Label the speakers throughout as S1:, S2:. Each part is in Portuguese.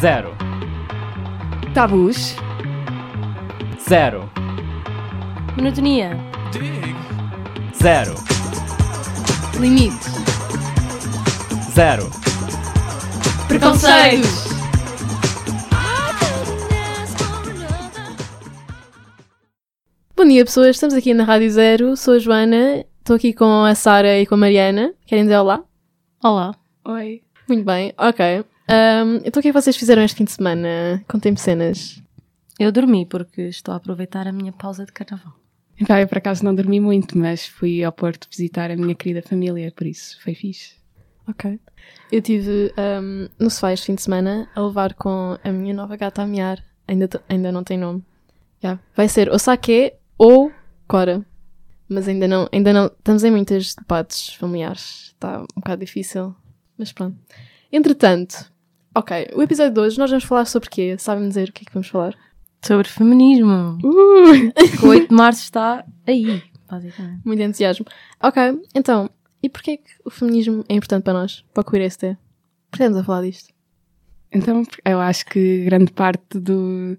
S1: Zero.
S2: Tabus.
S1: Zero.
S3: Monotonia.
S1: Zero.
S2: Limites.
S1: Zero.
S2: Preconceitos. Bom dia, pessoas. Estamos aqui na Rádio Zero. Sou a Joana. Estou aqui com a Sara e com a Mariana. Querem dizer olá?
S3: Olá.
S2: Oi. Muito bem, ok. Um, então o que é que vocês fizeram este fim de semana? Contem-me cenas.
S3: Eu dormi porque estou a aproveitar a minha pausa de carnaval.
S4: Então, eu por acaso não dormi muito, mas fui ao Porto visitar a minha querida família, por isso foi fixe.
S2: Ok. Eu estive um, no sofá este fim de semana a levar com a minha nova gata a miar. Ainda, ainda não tem nome. Yeah. Vai ser ou Saque ou Cora. Mas ainda não, ainda não. Estamos em muitas debates familiares. Está um bocado difícil. Mas pronto. Entretanto, ok. O episódio de hoje nós vamos falar sobre quê? Sabem dizer o que é que vamos falar?
S3: Sobre feminismo.
S2: Uh!
S3: O 8 de março está aí, basicamente.
S2: Muito entusiasmo. Ok, então, e porquê é que o feminismo é importante para nós? Para o Queer ST? A falar disto?
S4: Então, eu acho que grande parte do-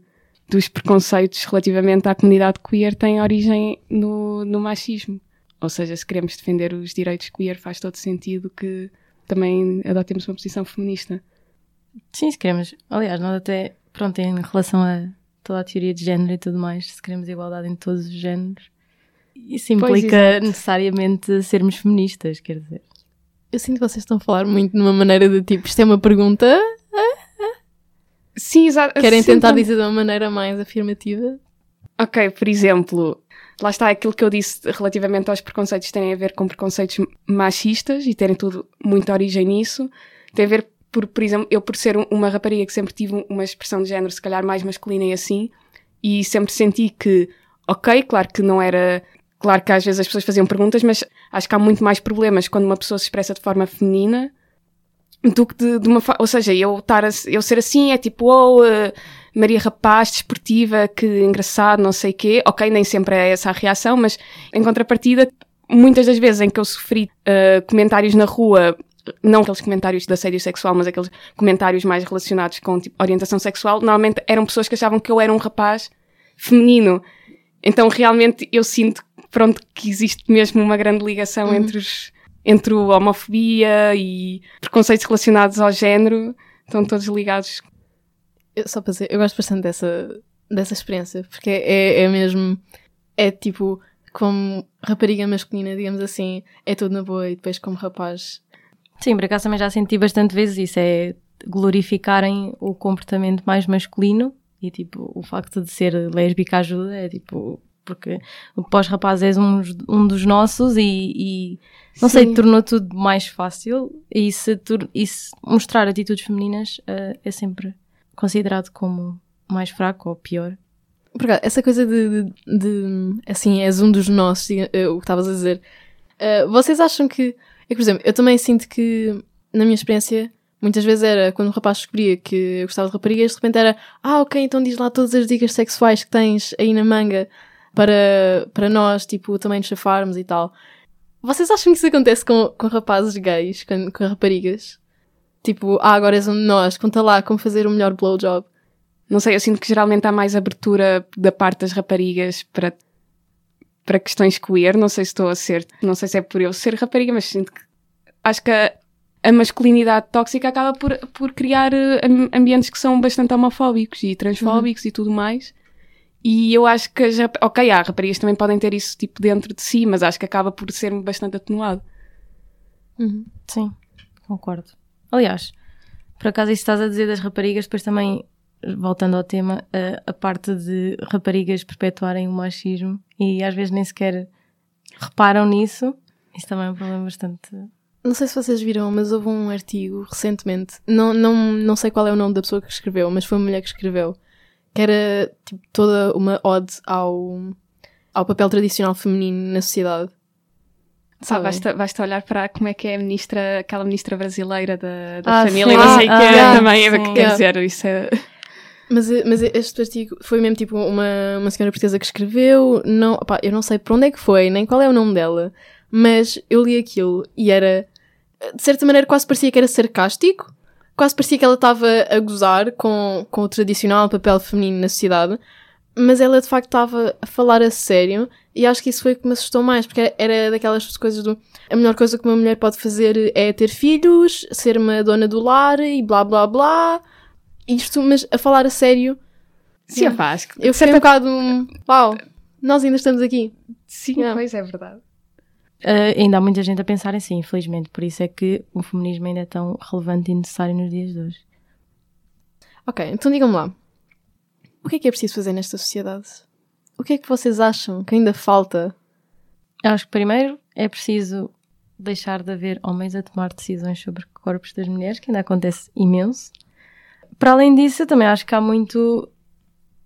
S4: dos preconceitos relativamente à comunidade queer tem origem no, no machismo. Ou seja, se queremos defender os direitos queer, faz todo sentido que também adotemos uma posição feminista.
S3: Sim, se queremos. Aliás, nós até, pronto, em relação a toda a teoria de género e tudo mais, se queremos igualdade em todos os géneros, isso
S4: Pois,
S3: implica
S4: exato.
S3: necessariamente sermos feministas, quer dizer.
S2: Eu sinto que vocês estão a falar muito numa maneira de tipo, isto é uma pergunta,
S4: Sim, exato.
S2: querem
S4: Sim,
S2: tentar dizer de uma maneira mais afirmativa?
S4: Ok, por exemplo, lá está aquilo que eu disse relativamente aos preconceitos terem a ver com preconceitos machistas e terem tudo muita origem nisso. Tem a ver, por, por exemplo, eu por ser um- uma rapariga que sempre tive uma expressão de género se calhar mais masculina e assim, e sempre senti que, ok, claro que não era. Claro que às vezes as pessoas faziam perguntas, mas acho que há muito mais problemas quando uma pessoa se expressa de forma feminina do que de, de uma. fa- Ou seja, eu, estar a- eu ser assim é tipo, oh, eh, Maria Rapaz, desportiva, que engraçado, não sei quê. Ok, nem sempre é essa a reação, mas em contrapartida, muitas das vezes em que eu sofri eh, comentários na rua, não aqueles comentários de assédio sexual, mas aqueles comentários mais relacionados com tipo, orientação sexual, normalmente eram pessoas que achavam que eu era um rapaz feminino. Então realmente eu sinto, pronto, que existe mesmo uma grande ligação entre os entre a homofobia e preconceitos relacionados ao género, estão todos ligados
S2: Eu, só para dizer, eu gosto bastante dessa, dessa experiência, porque é, é mesmo, é tipo, como rapariga masculina, digamos assim, é tudo na boa, e depois como rapaz.
S3: Sim, por acaso também já senti bastante vezes isso, é glorificarem o comportamento mais masculino e tipo, o facto de ser lésbica ajuda, é tipo, porque o pós-rapaz és um, um dos nossos e, e não sei,
S2: Sim.
S3: tornou tudo mais fácil e se, e se mostrar atitudes femininas eh, é sempre considerado como mais fraco ou pior.
S2: Por acaso, essa coisa de, de, de, assim, és um dos nossos, eh, o que estavas a dizer. Eh, vocês acham que, é que, por exemplo, eu também sinto que, na minha experiência, muitas vezes era quando um rapaz descobria que eu gostava de raparigas, de repente era, ah, ok, então diz lá todas as dicas sexuais que tens aí na manga para, para nós, tipo, também nos chafarmos e tal. Vocês acham que isso acontece com, com rapazes gays, com, com raparigas? Tipo, ah, agora és um de nós, conta lá como fazer o melhor blowjob.
S4: Não sei, eu sinto que geralmente há mais abertura da parte das raparigas para, para questões queer. Não sei se estou a ser, não sei se é por eu ser rapariga, mas sinto que acho que a, a masculinidade tóxica acaba por, por criar eh, am- ambientes que são bastante homofóbicos e transfóbicos e tudo mais. E eu acho que, rap- ok, há raparigas também podem ter isso tipo dentro de si, mas acho que acaba por ser bastante atenuado.
S3: Sim, concordo. Aliás, por acaso isso estás a dizer das raparigas, depois também, voltando ao tema, a, a parte de raparigas perpetuarem o machismo e às vezes nem sequer reparam nisso, isso também é um problema bastante.
S2: Não sei se vocês viram, mas houve um artigo recentemente. Não, não, não sei qual é o nome da pessoa que escreveu, mas foi uma mulher que escreveu. Que era tipo, toda uma ode ao, ao papel tradicional feminino na sociedade.
S4: Só
S2: Sabem?
S4: basta, basta olhar para como é que é a ministra, aquela ministra brasileira da, da
S3: Ah,
S4: família,
S3: sim.
S4: não sei
S3: Ah,
S4: que
S3: ah,
S4: também, é o
S3: sim.
S4: que quer dizer, isso é...
S2: Mas, eh, mas este artigo foi mesmo tipo uma, uma senhora portuguesa que escreveu. Não, eu não sei para onde é que foi, nem qual é o nome dela, mas eu li aquilo e era. De certa maneira, quase parecia que era sarcástico, quase parecia que ela estava a gozar com, com o tradicional papel feminino na sociedade, mas ela de facto estava a falar a sério e acho que isso foi o que me assustou mais, porque era daquelas coisas do a melhor coisa que uma mulher pode fazer é ter filhos, ser uma dona do lar e blá blá blá. Isto, mas a falar a sério,
S4: Sim,
S2: Yeah.
S4: opá, acho que
S2: eu fiquei um bocado. um, Uau, nós ainda estamos aqui.
S4: sim,
S2: Yeah.
S4: pois é verdade.
S3: Uh, ainda há muita gente a pensar assim, infelizmente. Por isso é que o feminismo ainda é tão relevante e necessário nos dias de hoje.
S2: Ok, então digam-me lá. O que é que é preciso fazer nesta sociedade? O que é que vocês acham que ainda falta?
S3: Eu acho que primeiro é preciso deixar de haver homens a tomar decisões sobre corpos das mulheres, que ainda acontece imenso. Para além disso, eu também acho que há muito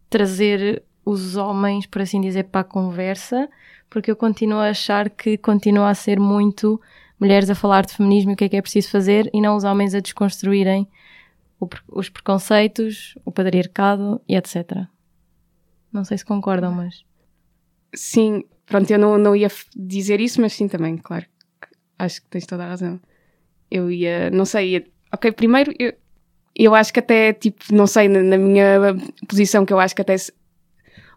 S3: trazer os homens, por assim dizer, para a conversa, porque eu continuo a achar que continua a ser muito mulheres a falar de feminismo e o que é que é preciso fazer e não os homens a desconstruírem os preconceitos, o patriarcado e etc. Não sei se concordam, mas.
S4: Sim, pronto, eu não, não ia dizer isso, mas sim também, claro. Acho que tens toda a razão. Eu ia, não sei, ia, ok, primeiro eu, eu acho que até, tipo, não sei, na, na minha posição que eu acho que até, se-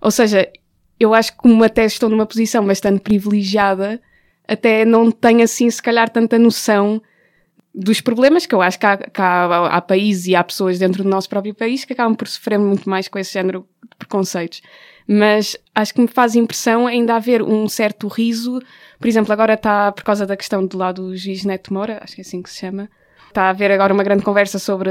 S4: ou seja, eu acho que como até estou numa posição bastante privilegiada, até não tenho assim, se calhar, tanta noção dos problemas que eu acho que há, que há, há países e há pessoas dentro do nosso próprio país que acabam por sofrer muito mais com esse género de preconceitos. Mas acho que me faz impressão ainda haver um certo riso. Por exemplo, agora está, por causa da questão do lado do juiz Neto Moura, acho que é assim que se chama, está a haver agora uma grande conversa sobre,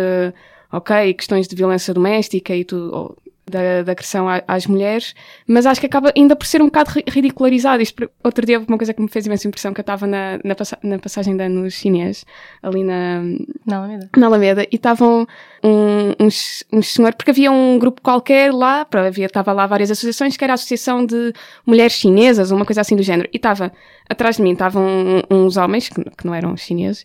S4: ok, questões de violência doméstica e tudo, da, da agressão às mulheres, mas acho que acaba ainda por ser um bocado ri- ridicularizado. Isto, outro dia, uma coisa que me fez imensa impressão, que eu estava na, na, passa- na passagem de ano chinês, ali na,
S3: Não, Alameda.
S4: na Alameda e estavam um, uns, uns senhores, porque havia um grupo qualquer lá, para- havia, estava lá várias associações, que era a Associação de Mulheres Chinesas, uma coisa assim do género. E estava, atrás de mim, estavam uns homens, que, que não eram chineses,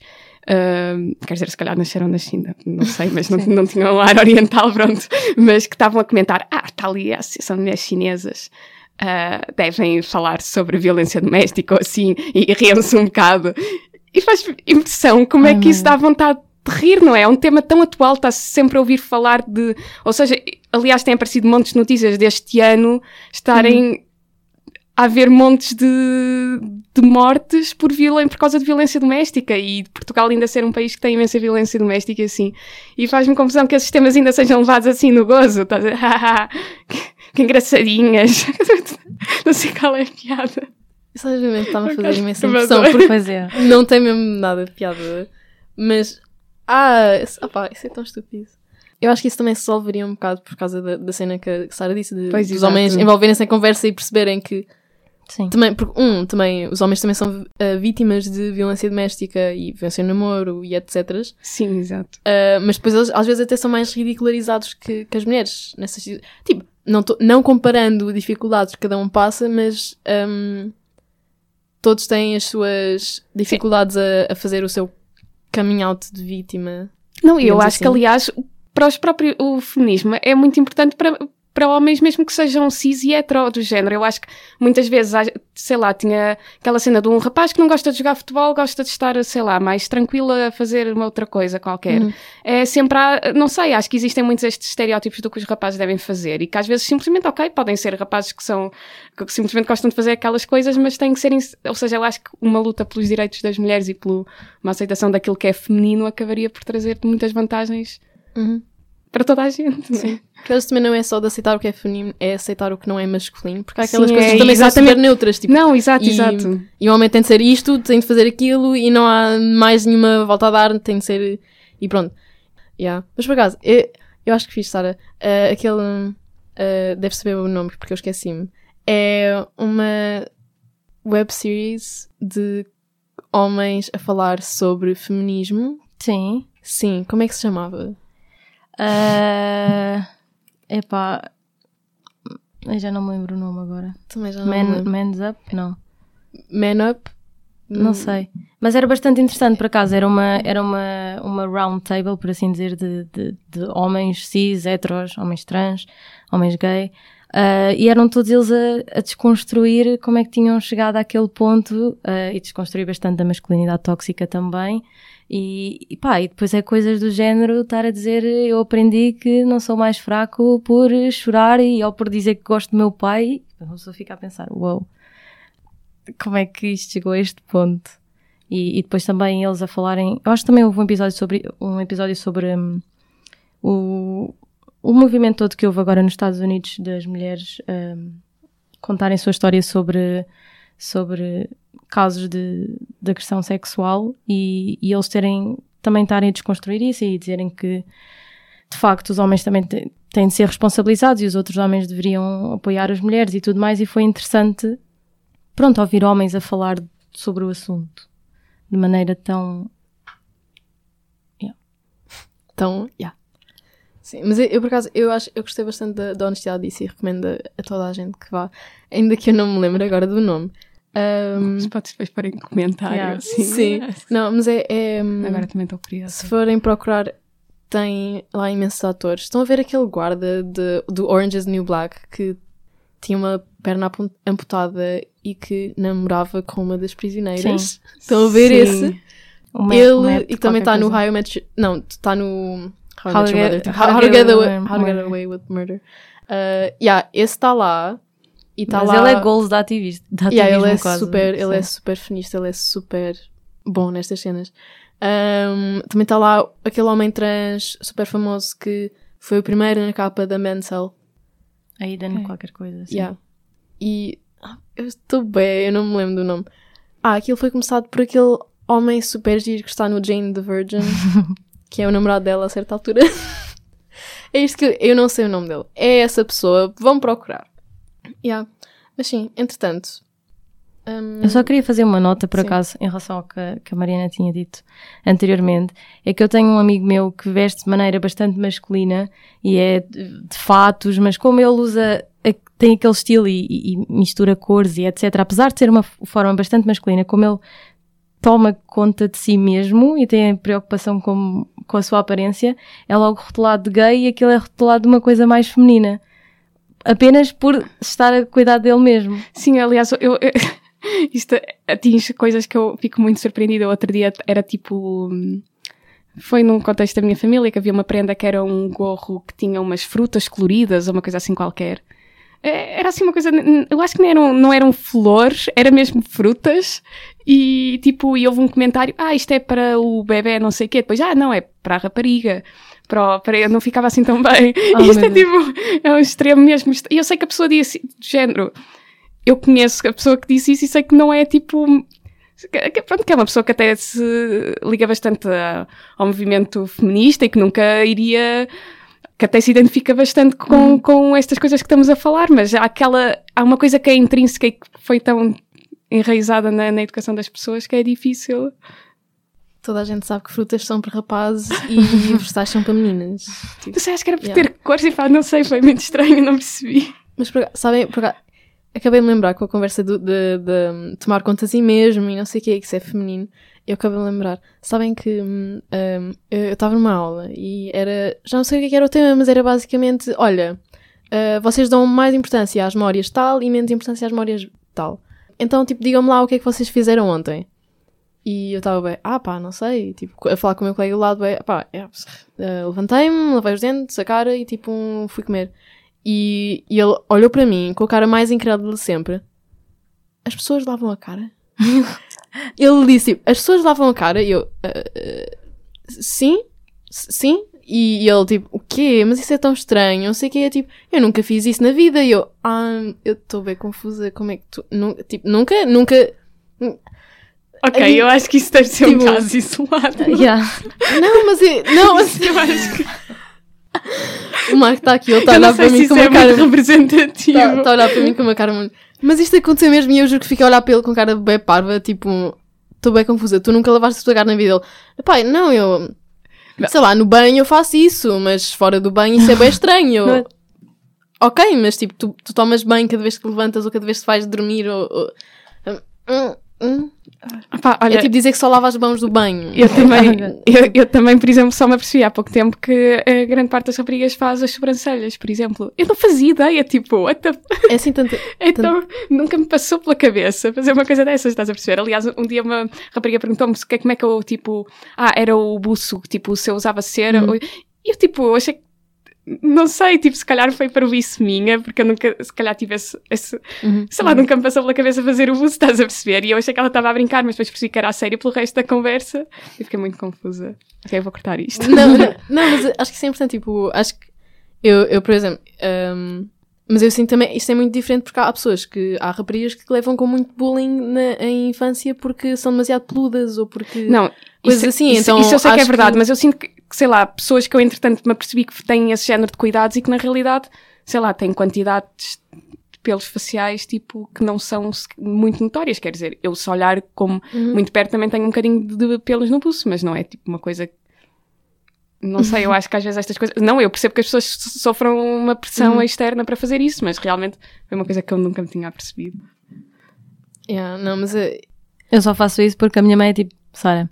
S4: Uh, quer dizer, se calhar nasceram na China, não sei, mas não, não tinham um ar oriental, pronto, mas que estavam a comentar, ah, está ali a Associação de Mulheres Chinesas, uh, devem falar sobre violência doméstica ou assim, e riam-se um bocado. E faz impressão como é que isso dá vontade de rir, não é? É um tema tão atual, está-se sempre a ouvir falar de. Ou seja, aliás, têm aparecido montes de notícias deste ano estarem a haver montes de, de mortes por, violen por causa de violência doméstica e Portugal ainda ser um país que tem imensa violência doméstica assim. E faz-me confusão que esses temas ainda sejam levados assim no gozo. "Haha, que, que engraçadinhas. não sei qual é a piada.
S2: Obviamente está-me a
S4: Por
S2: fazer imensa impressão, porque
S3: Pois é.
S2: não tem mesmo nada de piada. Mas, ah, isso, opá, isso é tão estúpido. Eu acho que isso também se resolveria um bocado por causa da, da cena que a Sara disse, de,
S4: Pois,
S2: dos
S4: exato.
S2: homens envolverem-se em conversa e perceberem que
S3: Sim.
S2: também, porque, um, também, os homens também são ah, vítimas de violência doméstica e violência no namoro e etc.
S4: Sim, exato.
S2: Uh, mas depois eles às vezes até são mais ridicularizados que, que as mulheres. Nessas, tipo, não, tô- não comparando dificuldades que cada um passa, mas um, todos têm as suas dificuldades a, a fazer o seu coming out de vítima.
S4: Não, eu acho que,
S2: assim.
S4: aliás, para os próprios, o feminismo é muito importante para, para homens, mesmo que sejam cis e hetero do género. Eu acho que muitas vezes, sei lá, tinha aquela cena de um rapaz que não gosta de jogar futebol, gosta de estar, sei lá, mais tranquila a fazer uma outra coisa qualquer.
S2: Uhum.
S4: É sempre, há, não sei, acho que existem muitos estes estereótipos do que os rapazes devem fazer e que às vezes simplesmente, ok, podem ser rapazes que são, que simplesmente gostam de fazer aquelas coisas, mas têm que ser, ou seja, eu acho que uma luta pelos direitos das mulheres e pela uma aceitação daquilo que é feminino acabaria por trazer muitas vantagens
S2: Uhum.
S4: Para toda a gente. é?
S2: Sim. Porque também não é só de aceitar o que é feminino, é aceitar o que não é masculino. Porque há aquelas
S4: Sim,
S2: coisas
S4: é,
S2: que também são super neutras. Tipo,
S4: Não, exato,
S2: e-
S4: exato.
S2: E o homem tem de ser isto, tem de fazer aquilo e não há mais nenhuma volta a dar, tem de ser. E pronto. Yeah. Mas por acaso, eu, eu acho que fiz, Sara, eh, aquele. eh, deve saber o nome porque eu esqueci-me. É uma web series de homens a falar sobre feminismo.
S3: Sim.
S2: Sim, como é que se chamava?
S3: Ah, epá. Eu já não me lembro o nome agora.
S2: Também já não me
S3: Man,
S2: lembro.
S3: Man's Up? Não.
S2: Man Up?
S3: Não sei. Mas era bastante interessante, por acaso. Era uma, era uma, uma round table, por assim dizer, de, de, de homens cis, heteros, homens trans, homens gay, Uh, e eram todos eles a, a, desconstruir como é que tinham chegado àquele ponto uh, e desconstruir bastante a masculinidade tóxica também. E, e pá, e depois é coisas do género estar a dizer eu aprendi que não sou mais fraco por chorar e ou por dizer que gosto do meu pai. A pessoa fica a pensar, uau, wow, como é que isto chegou a este ponto? E, e, depois também eles a falarem. Eu acho que também houve um episódio sobre, um episódio sobre um, o, o movimento todo que houve agora nos Estados Unidos das mulheres um, contarem sua história sobre, sobre casos de, de agressão sexual e, e, eles terem também estarem a desconstruir isso e dizerem que de facto os homens também têm de ser responsabilizados e os outros homens deveriam apoiar as mulheres e tudo mais e foi interessante pronto ouvir homens a falar sobre o assunto de maneira tão.
S2: Yeah. Tão. Yeah. Sim, mas eu, eu, por acaso eu acho eu gostei bastante da, da honestidade disso e recomendo a, a, toda a gente que vá, ainda que eu não me lembro agora do nome. Um,
S4: Podes depois pôr em comentário. Yeah.
S2: Assim. Sim, não, mas é. é
S4: agora também estou curiosa.
S2: Se forem procurar, tem lá imensos atores. Estão a ver aquele guarda de, do Orange is the New Black que tinha uma perna amputada e que namorava com uma das prisioneiras. Sim. Estão a ver Sim. esse? Map, ele e também está no High Match. Não, está no How, how, get, how, how, to get away, how to get away with murder. Uh, yeah, esse está lá. E tá Mas
S3: lá... ele é goals da ativista. Da
S2: yeah, ele é quase, super, ele é super feminista, ele é super bom nestas cenas. Um, também está lá aquele homem trans super famoso que foi o primeiro na capa da Mansell.
S3: Aidan okay. qualquer coisa assim.
S2: Yeah. E ah, eu estou bem, eu não me lembro do nome. Ah, aquilo foi começado por aquele homem super giro que está no Jane the Virgin, que é o namorado dela a certa altura. é isto que eu não sei o nome dele. É essa pessoa, vão procurar. Yeah. Mas sim, entretanto,
S3: um... Eu só queria fazer uma nota, por Sim. acaso, em relação ao que, que, a Mariana tinha dito anteriormente. É que eu tenho um amigo meu que veste de maneira bastante masculina e é de, de fatos, mas como ele usa, tem aquele estilo e, e, mistura cores e etc. Apesar de ser uma forma bastante masculina, como ele toma conta de si mesmo e tem preocupação com, com a sua aparência, é logo rotulado de gay e aquilo é rotulado de uma coisa mais feminina apenas por estar a cuidar dele mesmo.
S4: Sim, aliás, eu, eu, isto atinge coisas que eu fico muito surpreendida. Outro dia era tipo. Foi num contexto da minha família que havia uma prenda que era um gorro que tinha umas frutas coloridas ou uma coisa assim qualquer. É, era assim uma coisa, eu acho que não eram, não eram flores, era mesmo frutas. E tipo, e houve um comentário: ah, isto é para o bebê, não sei o quê. Depois, ah, não, é para a rapariga. Para, para eu não ficava assim tão bem. Oh, isto é tipo, é um extremo mesmo. E eu sei que a pessoa disse, de género, eu conheço a pessoa que disse isso e sei que não é tipo. Que, pronto, que é uma pessoa que até se liga bastante a, ao movimento feminista e que nunca iria. Que até se identifica bastante com, hum. com estas coisas que estamos a falar, mas há aquela. há uma coisa que é intrínseca e que foi tão enraizada na, na educação das pessoas que é difícil.
S2: Toda a gente sabe que frutas são para rapazes e vegetais são para meninas.
S4: Tipo, não sei, acho que era por yeah. ter cores e pá, não sei, foi muito estranho, não percebi.
S2: Mas, sabem, por, acabei de lembrar com a conversa de, de, de, tomar conta de si mesmo e não sei o que, que isso é feminino. Eu acabei de lembrar. Sabem que um, hum, eu estava numa aula e era. Já não sei o que era o tema, mas era basicamente: olha, uh, vocês dão mais importância às memórias tal e menos importância às memórias tal. Então, tipo, digam-me lá o que é que vocês fizeram ontem. E eu estava bem, ah pá, não sei, tipo, a falar com o meu colega do lado, bem, pá, é, uh, levantei-me, lavei os dentes, a cara e tipo, fui comer. E, e ele olhou para mim com a cara mais incrédula de sempre. As pessoas lavam a cara? ele disse, tipo, as pessoas lavam a cara? E eu, uh, uh, sim, sim. E, ele, tipo, o quê? Mas isso é tão estranho, não sei o que é, tipo, eu nunca fiz isso na vida. E eu, ah, eu estou bem confusa, como é que tu, nu, tipo, nunca, nunca...
S4: Ok, eu acho que isso deve ser tipo, um caso isolado.
S3: Yeah.
S2: Não, mas eu, não, mas eu acho que o Marco está aqui, ele está a olhar para mim com uma é cara.
S4: representativo.
S2: Está tá a olhar para mim com uma cara muito. Mas isto aconteceu mesmo e eu juro que fiquei a olhar para ele com cara bem parva, tipo, estou bem confusa. Tu nunca lavaste a tua cara na vida dele. Pai, não, eu. Não. Sei lá, no banho eu faço isso, mas fora do banho isso é bem estranho. É? Ok, mas tipo, tu, tu tomas banho cada vez que levantas ou cada vez que vais dormir ou. ou... Hum, Hum?
S4: Pá, olha,
S2: É tipo dizer que só lava as mãos do banho.
S4: eu também, eu, eu também, por exemplo, só me apercebi há pouco tempo que a grande parte das raparigas faz as sobrancelhas, por exemplo. Eu não fazia ideia, tipo, the
S2: É assim tanto.
S4: Então, nunca me passou pela cabeça fazer uma coisa dessas, estás a perceber? Aliás, um dia uma rapariga perguntou-me como é que eu, tipo, ah, era o buço, tipo, se eu usava cera. E eu, tipo, achei que, não sei, tipo, se calhar foi para isso minha, porque eu nunca, se calhar tive esse,
S2: Uhum.
S4: sei lá, nunca me passou pela cabeça fazer o buço, estás a perceber? E eu achei que ela estava a brincar, mas depois percebi que era a sério pelo resto da conversa e fiquei muito confusa. Ok, eu vou cortar isto.
S2: Não, não, não, mas acho que isso é importante. Tipo, acho que eu, eu por exemplo, hum, mas eu sinto também, isto é muito diferente porque há pessoas que, há raparigas que levam com muito bullying na, infância porque são demasiado peludas ou porque.
S4: Não,
S2: Coisas
S4: isso,
S2: assim,
S4: isso,
S2: então
S4: isso eu sei que é verdade,
S2: que-
S4: mas eu sinto que, sei lá, pessoas que eu entretanto me apercebi que têm esse género de cuidados e que na realidade, sei lá, têm quantidades de pelos faciais, tipo, que não são muito notórias. Quer dizer, eu se olhar como
S2: Uhum.
S4: muito perto também tenho um bocadinho de pelos no pulso, mas não é tipo uma coisa. Não sei, eu acho que às vezes estas coisas. Não, eu percebo que as pessoas so- sofram uma pressão
S2: Uhum.
S4: externa para fazer isso, mas realmente foi uma coisa que eu nunca me tinha apercebido.
S2: Yeah, não, mas eh,
S3: Eu só faço isso porque a minha mãe é tipo, Sara.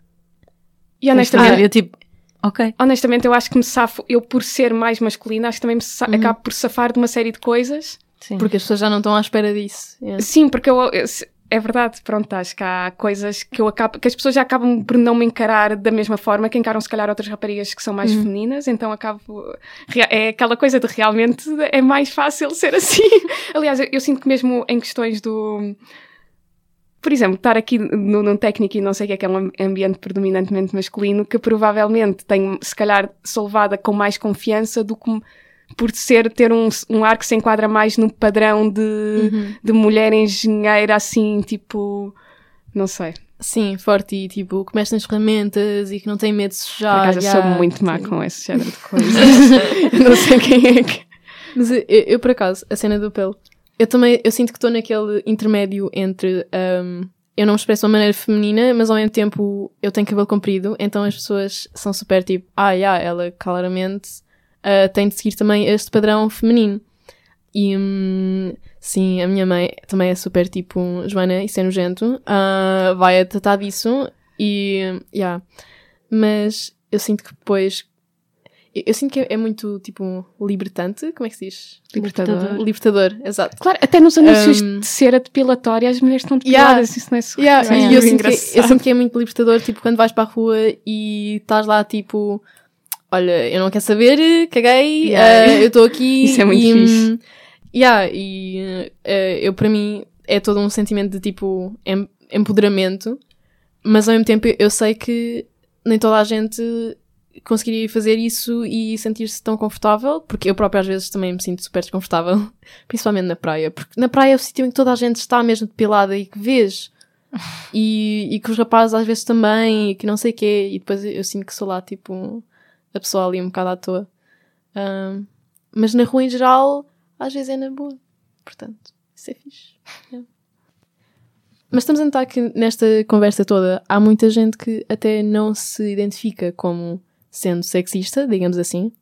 S4: E honestamente,
S3: fazer. Eu tipo, ok.
S4: honestamente, eu acho que me safo, eu por ser mais masculina, acho que também me
S2: Uhum.
S4: acabo por safar de uma série de coisas.
S3: Sim.
S2: porque as pessoas já não estão à espera disso. Yeah.
S4: Sim, porque eu, eu- é verdade, pronto, acho que há coisas que eu acabo, que as pessoas já acabam por não me encarar da mesma forma que encaram se calhar outras raparigas que são mais
S2: Uhum.
S4: femininas, então acabo, é aquela coisa de realmente é mais fácil ser assim. Aliás, eu, eu sinto que mesmo em questões do, por exemplo, estar aqui no, num técnico e não sei o que é que é um ambiente predominantemente masculino, que provavelmente tenho, se calhar, sou levada com mais confiança do que por ser, ter um, um ar que se enquadra mais no padrão de,
S2: Uhum.
S4: de mulher engenheira, assim, tipo, não sei.
S2: Sim, forte e tipo, que mexe nas ferramentas e que não tem medo de
S4: Por
S2: sujar.
S4: acaso eu
S2: yeah,
S4: sou muito má
S2: sim.
S4: com esse género de coisas. Eu não sei quem é que.
S2: Mas eu, eu, eu, por acaso, a cena do pelo, eu também, eu sinto que estou naquele intermédio entre um, eu não me expresso de uma maneira feminina, mas ao mesmo tempo eu tenho cabelo comprido, então as pessoas são super tipo, ah, yeah, ela claramente uh, tem de seguir também este padrão feminino. E hum, sim, a minha mãe também é super tipo, Joana, isso é nojento, ah, vai a tratar disso e, yeah. Mas eu sinto que depois eu, sinto que é, é muito, tipo, libertante. Como é que se diz?
S3: Libertador.
S2: Libertador, exato.
S4: Claro, até nos anúncios
S2: Um,
S4: de cera depilatória as mulheres estão
S2: Yeah.
S4: depiladas, isso não é só.
S2: Yeah,
S4: é
S2: e eu
S4: muito
S2: sinto, que, eu sinto que é muito libertador, tipo, quando vais para a rua e estás lá, tipo, olha, eu não quero saber, caguei,
S4: Yeah.
S2: eh, eu estou aqui.
S4: Isso é muito
S2: e,
S4: fixe.
S2: hum, yeah, e eh, eu, para mim, é todo um sentimento de, tipo, em- empoderamento, mas ao mesmo tempo eu sei que nem toda a gente conseguiria fazer isso e sentir-se tão confortável, porque eu própria às vezes também me sinto super desconfortável, principalmente na praia, porque na praia é o sítio em que toda a gente está mesmo depilada e que vês. E, e que os rapazes às vezes também, e que não sei o quê, e depois eu, sinto que sou lá, tipo, a pessoa ali um bocado à toa. Ahm, mas na rua em geral, às vezes é na boa. Portanto, isso é fixe. Yeah. Mas estamos a notar que nesta conversa toda há muita gente que até não se identifica como sendo sexista, digamos assim.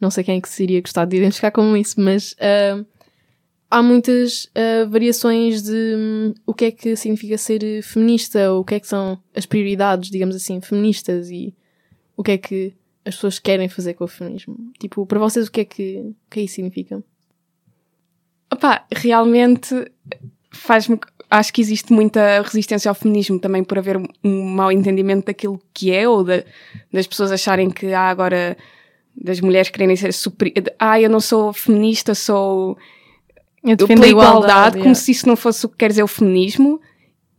S2: Não sei quem é que se iria gostar de identificar como isso, mas ah, há muitas ah, variações de hum, o que é que significa ser feminista, ou o que é que são as prioridades, digamos assim, feministas e o que é que as pessoas querem fazer com o feminismo. Tipo, para vocês o que é que, o que é isso significa?
S4: Opá, realmente faz-me. Acho que existe muita resistência ao feminismo também por haver um mau entendimento daquilo que é, ou da- das pessoas acharem que há agora das mulheres quererem ser super. Ah, eu não sou feminista, sou
S3: Eu
S4: pela
S3: a igualdade.
S4: igualdade, como
S3: yeah.
S4: se isso não fosse o que quer dizer o feminismo.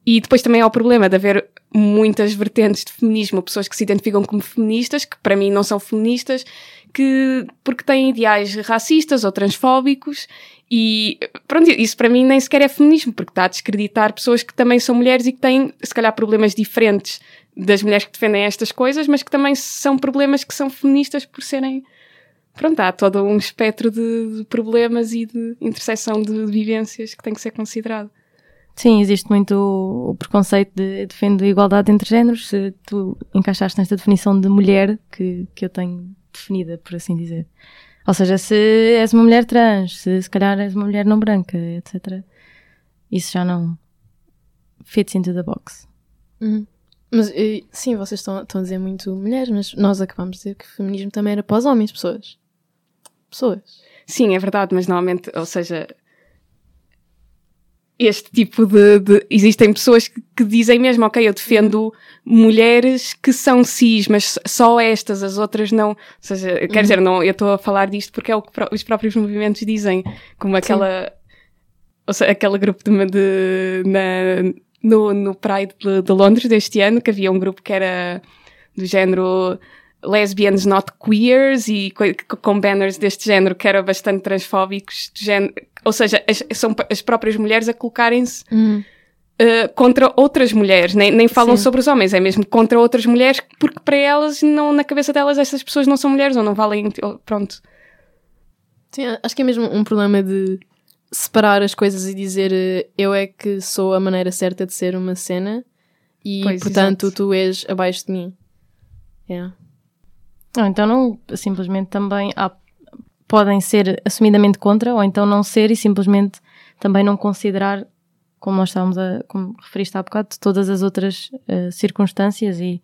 S4: E depois também há o problema de haver muitas vertentes de feminismo, pessoas que se identificam como feministas, que para mim não são feministas, que porque têm ideais racistas ou transfóbicos. E pronto, isso para mim nem sequer é feminismo, porque está a descreditar pessoas que também são mulheres e que têm, se calhar, problemas diferentes das mulheres que defendem estas coisas, mas que também são problemas que são feministas por serem pronto, há todo um espectro de, problemas e de interseção de vivências que tem que ser considerado.
S3: Sim, existe muito o, o preconceito de defendo a igualdade entre géneros. Se tu encaixaste nesta definição de mulher que, que eu tenho definida, por assim dizer. Ou seja, se és uma mulher trans, se se calhar és uma mulher não branca, etc. Isso já não fits into the box.
S2: Uhum. Mas sim, vocês estão, estão a dizer muito mulheres, mas nós acabamos de dizer que o feminismo também era para os homens, pessoas. Pessoas.
S4: Sim, é verdade, mas normalmente, ou seja, este tipo de, de- existem pessoas que, que dizem mesmo, ok, eu defendo mulheres que são cis, mas só estas, as outras não. Ou seja, quer dizer, não, eu estou a falar disto porque é o que os próprios movimentos dizem, como aquela, ou seja, aquele grupo de, de- na, no, no Pride de, de Londres deste ano, que havia um grupo que era do género lesbians not queers e co- com banners deste género que eram bastante transfóbicos, género, ou seja, as, são as próprias mulheres a colocarem-se
S2: Uhum.
S4: uh, contra outras mulheres, nem, nem falam
S2: Sim.
S4: sobre os homens, é mesmo contra outras mulheres, porque para elas, não, na cabeça delas, essas pessoas não são mulheres ou não valem, ou- pronto.
S2: Sim, acho que é mesmo um problema de separar as coisas e dizer eh, eu é que sou a maneira certa de ser uma cena e,
S4: Pois,
S2: portanto,
S4: exato.
S2: tu és abaixo de mim. Yeah.
S3: Ou então não, simplesmente também há, podem ser assumidamente contra, ou então não ser e simplesmente também não considerar, como nós estávamos a, como referiste há bocado, todas as outras eh, circunstâncias e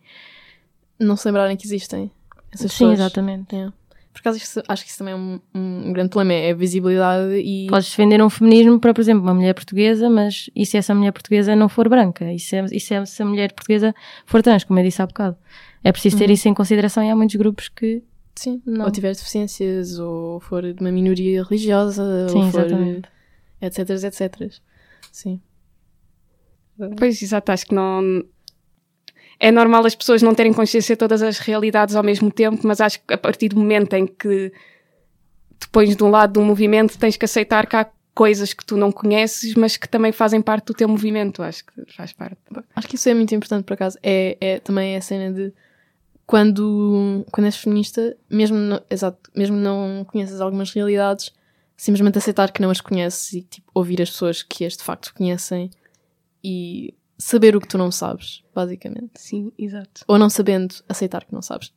S2: Não se lembrarem que existem essas
S3: sim,
S2: pessoas.
S3: exatamente.
S2: Yeah. Por acaso, isso- acho que isso também é um, um grande problema, é a visibilidade e...
S3: Podes defender um feminismo para, por exemplo, uma mulher portuguesa, mas e se essa mulher portuguesa não for branca? E se, e se essa mulher portuguesa for trans, como eu disse há bocado? É preciso ter isso em consideração e há muitos grupos que
S2: Sim,
S3: Não.
S2: ou tiver deficiências, ou for de uma minoria religiosa,
S3: Sim,
S2: ou for
S3: exatamente.
S2: etc, etc. Sim.
S4: Pois, exato, acho que não. É normal as pessoas não terem consciência de todas as realidades ao mesmo tempo, mas acho que a partir do momento em que te pões de um lado de um movimento, tens que aceitar que há coisas que tu não conheces, mas que também fazem parte do teu movimento. Acho que faz parte.
S2: Acho que isso é muito importante, por acaso. É, é também a cena de quando, quando és feminista, mesmo, não, exato, mesmo não conheces algumas realidades, simplesmente aceitar que não as conheces e tipo, ouvir as pessoas que as de facto conhecem e saber o que tu não sabes, basicamente.
S4: Sim, exato.
S2: Ou não sabendo, aceitar que não sabes.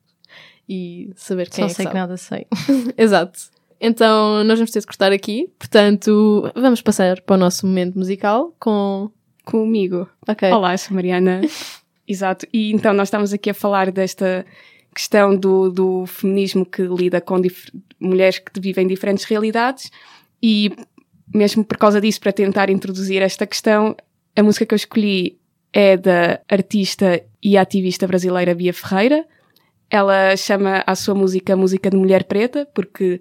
S2: E saber quem
S3: só
S2: é que
S3: sei
S2: sabe.
S3: que nada sei.
S2: Exato. Então, nós vamos ter de cortar aqui. Portanto, vamos passar para o nosso momento musical com.
S4: Comigo.
S2: Ok.
S4: Olá, sou Mariana. Exato. E então nós estamos aqui a falar desta questão do, do feminismo que lida com mulheres que vivem diferentes realidades e mesmo por causa disso, para tentar introduzir esta questão, a música que eu escolhi é da artista e ativista brasileira Bia Ferreira. Ela chama a sua música Música de Mulher Preta, porque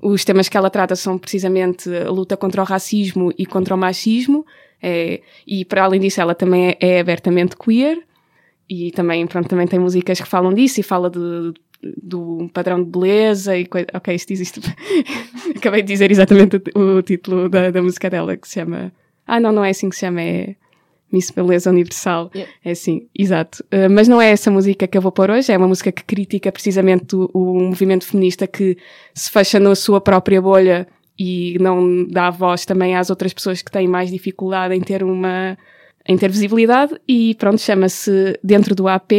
S4: os temas que ela trata são precisamente a luta contra o racismo e contra o machismo. É, e para além disso, ela também é abertamente queer. E também, pronto, também tem músicas que falam disso e fala de, do padrão de beleza e coisa. Ok, isto existe. Acabei de dizer exatamente o, o título da, da música dela, que se chama. Ah, não, não é assim que se chama, é Miss Beleza Universal.
S2: Yeah.
S4: É assim, exato. Uh, mas não é essa música que eu vou pôr hoje, é uma música que critica precisamente o, o movimento feminista que se fecha na sua própria bolha e não dá voz também às outras pessoas que têm mais dificuldade em ter uma em ter visibilidade e pronto, chama-se Dentro do AP.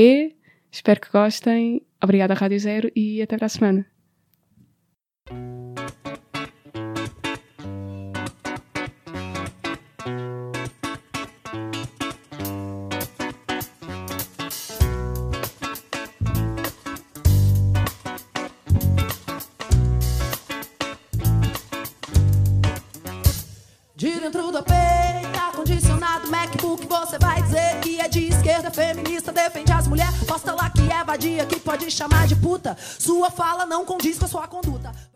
S4: Espero que gostem. Obrigada Rádio Zero e até para a semana.
S5: É de esquerda, feminista, defende as mulheres. Posta lá que é vadia, que pode chamar de puta. Sua fala não condiz com a sua conduta.